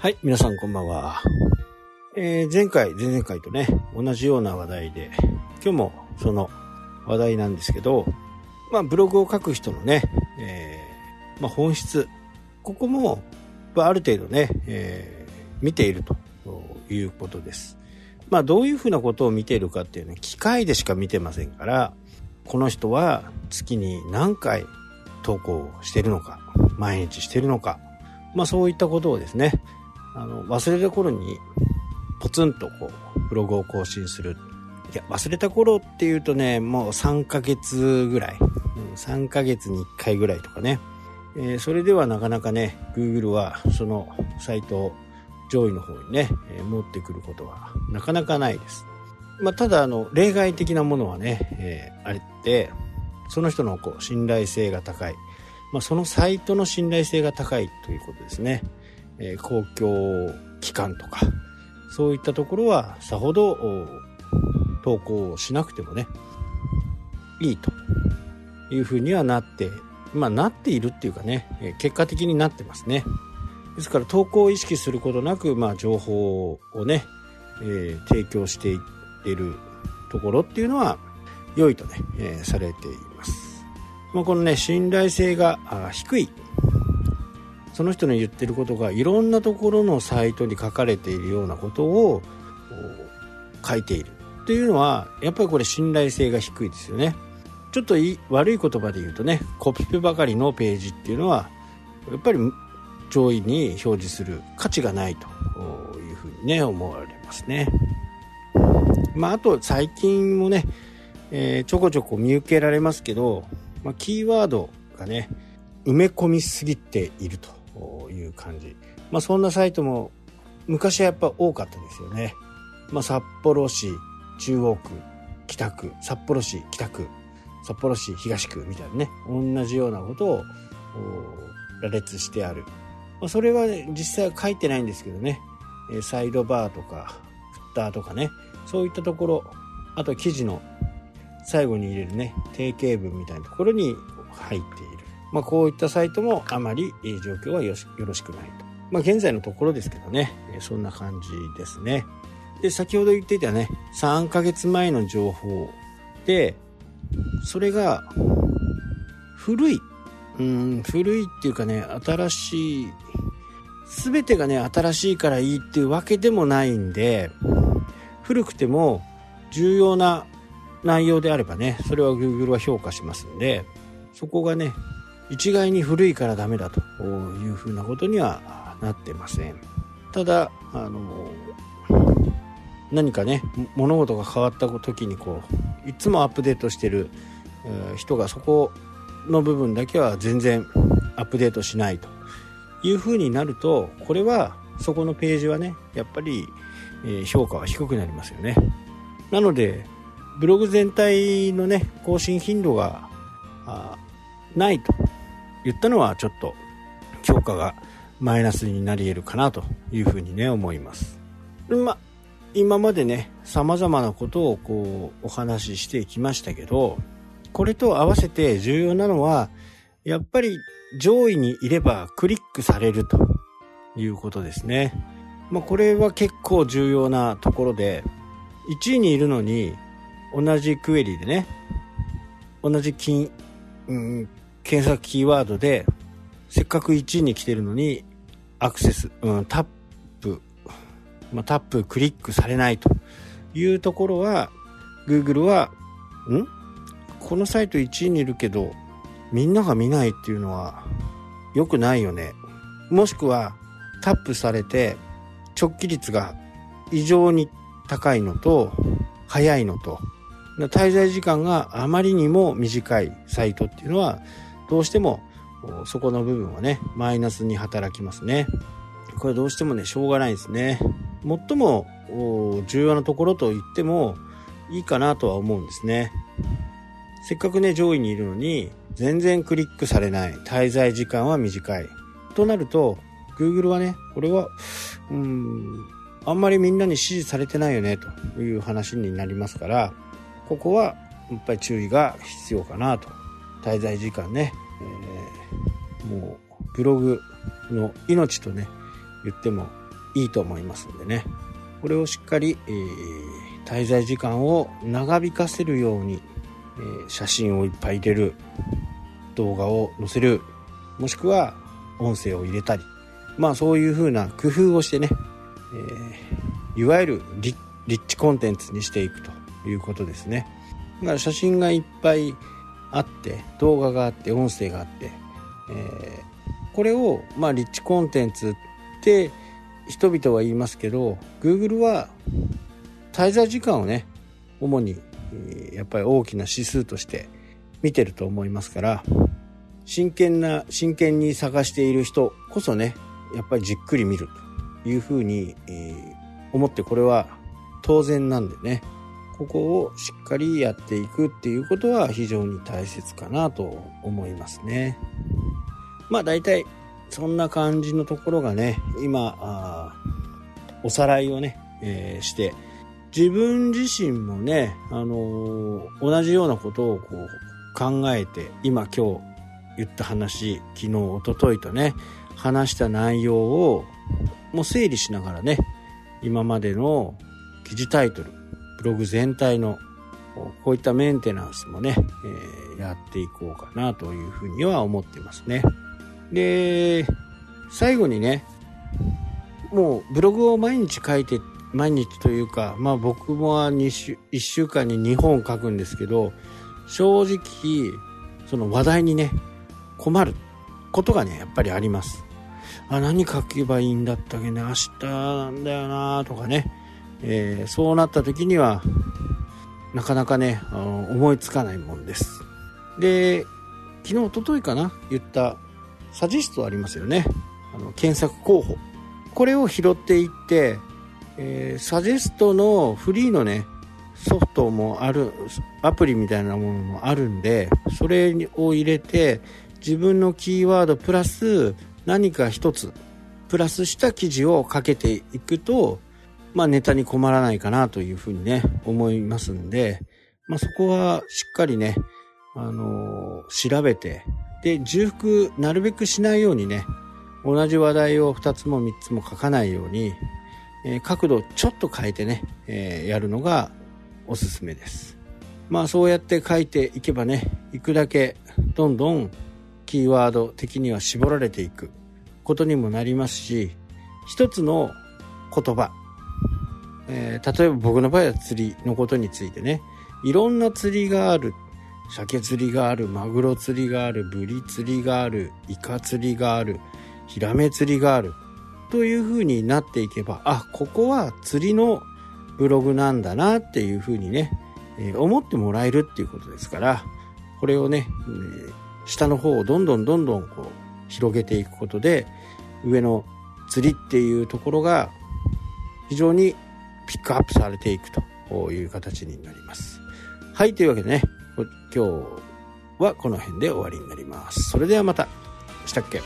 はい、皆さんこんばんは。えー前回、前々回とね、同じような話題で、今日もその話題なんですけど、まあ、ブログを書く人のね、えーまあ、本質、ここも、あある程度ね、えー見ているということです。まあ、どういうふうなことを見ているかっていうのは、機械でしか見てませんから、この人は月に何回投稿してるのか、毎日してるのか、まあそういったことをですね、あの、忘れた頃にポツンとこう、ブログを更新する。いや、忘れた頃っていうとね、もう3ヶ月ぐらい、うん、3ヶ月に1回ぐらいとかね、えーそれではなかなかね、Google はそのサイトを上位の方にね、持ってくることはなかなかないです。まあ、ただ、あの、例外的なものはね、えーあれって、その人のこう信頼性が高い。まあ、そのサイトの信頼性が高いということですね。え公共機関とか、そういったところはさほど投稿をしなくてもね、いいというふうにはなって、まあなっているっていうかね、え結果的になってますね。ですから投稿を意識することなく、まあ情報をね、えー提供していってるところっていうのは良いとね、えーされています。まあ、このね、信頼性が低いその人の言ってることがいろんなところのサイトに書かれているようなことを書いているというのはやっぱりこれ信頼性が低いですよね。ちょっと悪い言葉で言うとねコピペばかりのページっていうのはやっぱり上位に表示する価値がないというふうにね思われますね。まああと最近もね、えーちょこちょこ見受けられますけど、まあ、キーワードがね埋め込みすぎていると。いう感じ。まあそんなサイトも昔はやっぱ多かったですよね。まあ札幌市中央区、北区、札幌市北区、札幌市東区みたいなね、同じようなことを羅列してある。まあそれは、実際は書いてないんですけどね、サイドバーとか、フッターとかね、そういったところ、あと記事の最後に入れるね、定型文みたいなところに入っている。まあ、こういったサイトもあまり状況はよろしくないと。まあ、現在のところですけどね、そんな感じですね。で、先ほど言っていたね、3ヶ月前の情報で、それが、古い。うん、古いっていうかね、新しい、すべてがね、新しいからいいっていうわけでもないんで、古くても重要な内容であればね、それは Google は評価しますんで、そこがね、一概に古いからダメだというふうなことにはなってません。ただ、あの、何かね、物事が変わった時にこう、いつもアップデートしてる人がそこの部分だけは全然アップデートしないというふうになると、これはそこのページはね、やっぱり、評価は低くなりますよね。なので、ブログ全体のね、更新頻度がないと言ったのはちょっと評価がマイナスになり得るかなというふうにね、思います。ま、今までね、様々なことをこうお話ししてきましたけど、これと合わせて重要なのは、やっぱり上位にいればクリックされるということですね。まあ、これは結構重要なところで、1位にいるのに同じクエリでね、同じ金、うん、検索キーワードで、せっかく1位に来てるのに、アクセス、うん、タップ、まあ、タップ、クリックされないと。いうところは、Google は、ん？このサイト1位にいるけど、みんなが見ないっていうのは良くないよね。もしくは、タップされて、直帰率が異常に高いのと、早いのと、滞在時間があまりにも短いサイトっていうのは、どうしてもそこの部分はね、マイナスに働きますね。これどうしてもね、しょうがないですね。最も重要なところと言ってもいいかなとは思うんですね。せっかくね、上位にいるのに、全然クリックされない。滞在時間は短い。となると、Google はね、これは、うん、あんまりみんなに支持されてないよね、という話になりますから、ここは、やっぱり注意が必要かなと。滞在時間ね、えーもう、ブログの命とね、言ってもいいと思いますんでね。これをしっかり、えー、滞在時間を長引かせるように、えー、写真をいっぱい入れる動画を載せるもしくは音声を入れたりまあそういう風な工夫をしてね、えー、いわゆるリッチコンテンツにしていくということですね。だから写真がいっぱいあって動画があって音声があって、えー、これをまあリッチコンテンツって人々は言いますけど Google は滞在時間をね主にやっぱり大きな指数として見てると思いますから真剣な真剣に探している人こそねやっぱりじっくり見るというふうに、えー、思ってこれは当然なんでね。ここをしっかりやっていくっていうことは非常に大切かなと思いますね。まあ大体そんな感じのところがね今おさらいをね、えー、して自分自身もね、あのー、同じようなことをこう考えて今今日言った話昨日一昨日とね話した内容をもう整理しながらね今までの記事タイトルブログ全体のこういったメンテナンスもね、えー、やっていこうかなというふうには思ってますね。で、最後にね、もうブログを毎日書いて、毎日というか、まあ僕も2週1週間に2本書くんですけど、正直、その話題にね、困ることがね、やっぱりあります。あ、何書けばいいんだったっけね、明日なんだよなとかね、えー、そうなった時には、なかなかね、あの思いつかないもんです。で、昨日、おとといかな言ったサジストありますよね。あの検索候補。これを拾っていって、えー、サジェストのフリーのね、ソフトもある、アプリみたいなものもあるんで、それを入れて、自分のキーワードプラス何か一つ、プラスした記事をかけていくと、まあネタに困らないかなというふうにね、思いますんで、まあそこはしっかりね、あのー、調べて、で、重複なるべくしないようにね、同じ話題を2つも3つも書かないように、えー、角度をちょっと変えてね、えー、やるのがおすすめです。まあそうやって書いていけばね、いくだけどんどんキーワード的には絞られていくことにもなりますし、一つの言葉、えー、例えば僕の場合は釣りのことについてね、いろんな釣りがある。鮭釣りがある、マグロ釣りがある、ブリ釣りがある、イカ釣りがある、ヒラメ釣りがある。という風になっていけば、あ、ここは釣りのブログなんだなっていう風にね、えー、思ってもらえるっていうことですから、これをね、えー、下の方をどんどんどんどんこう広げていくことで、上の釣りっていうところが非常にピックアップされていくという形になります。はい、というわけでね、今日はこの辺で終わりになります。それではまた。したっけ？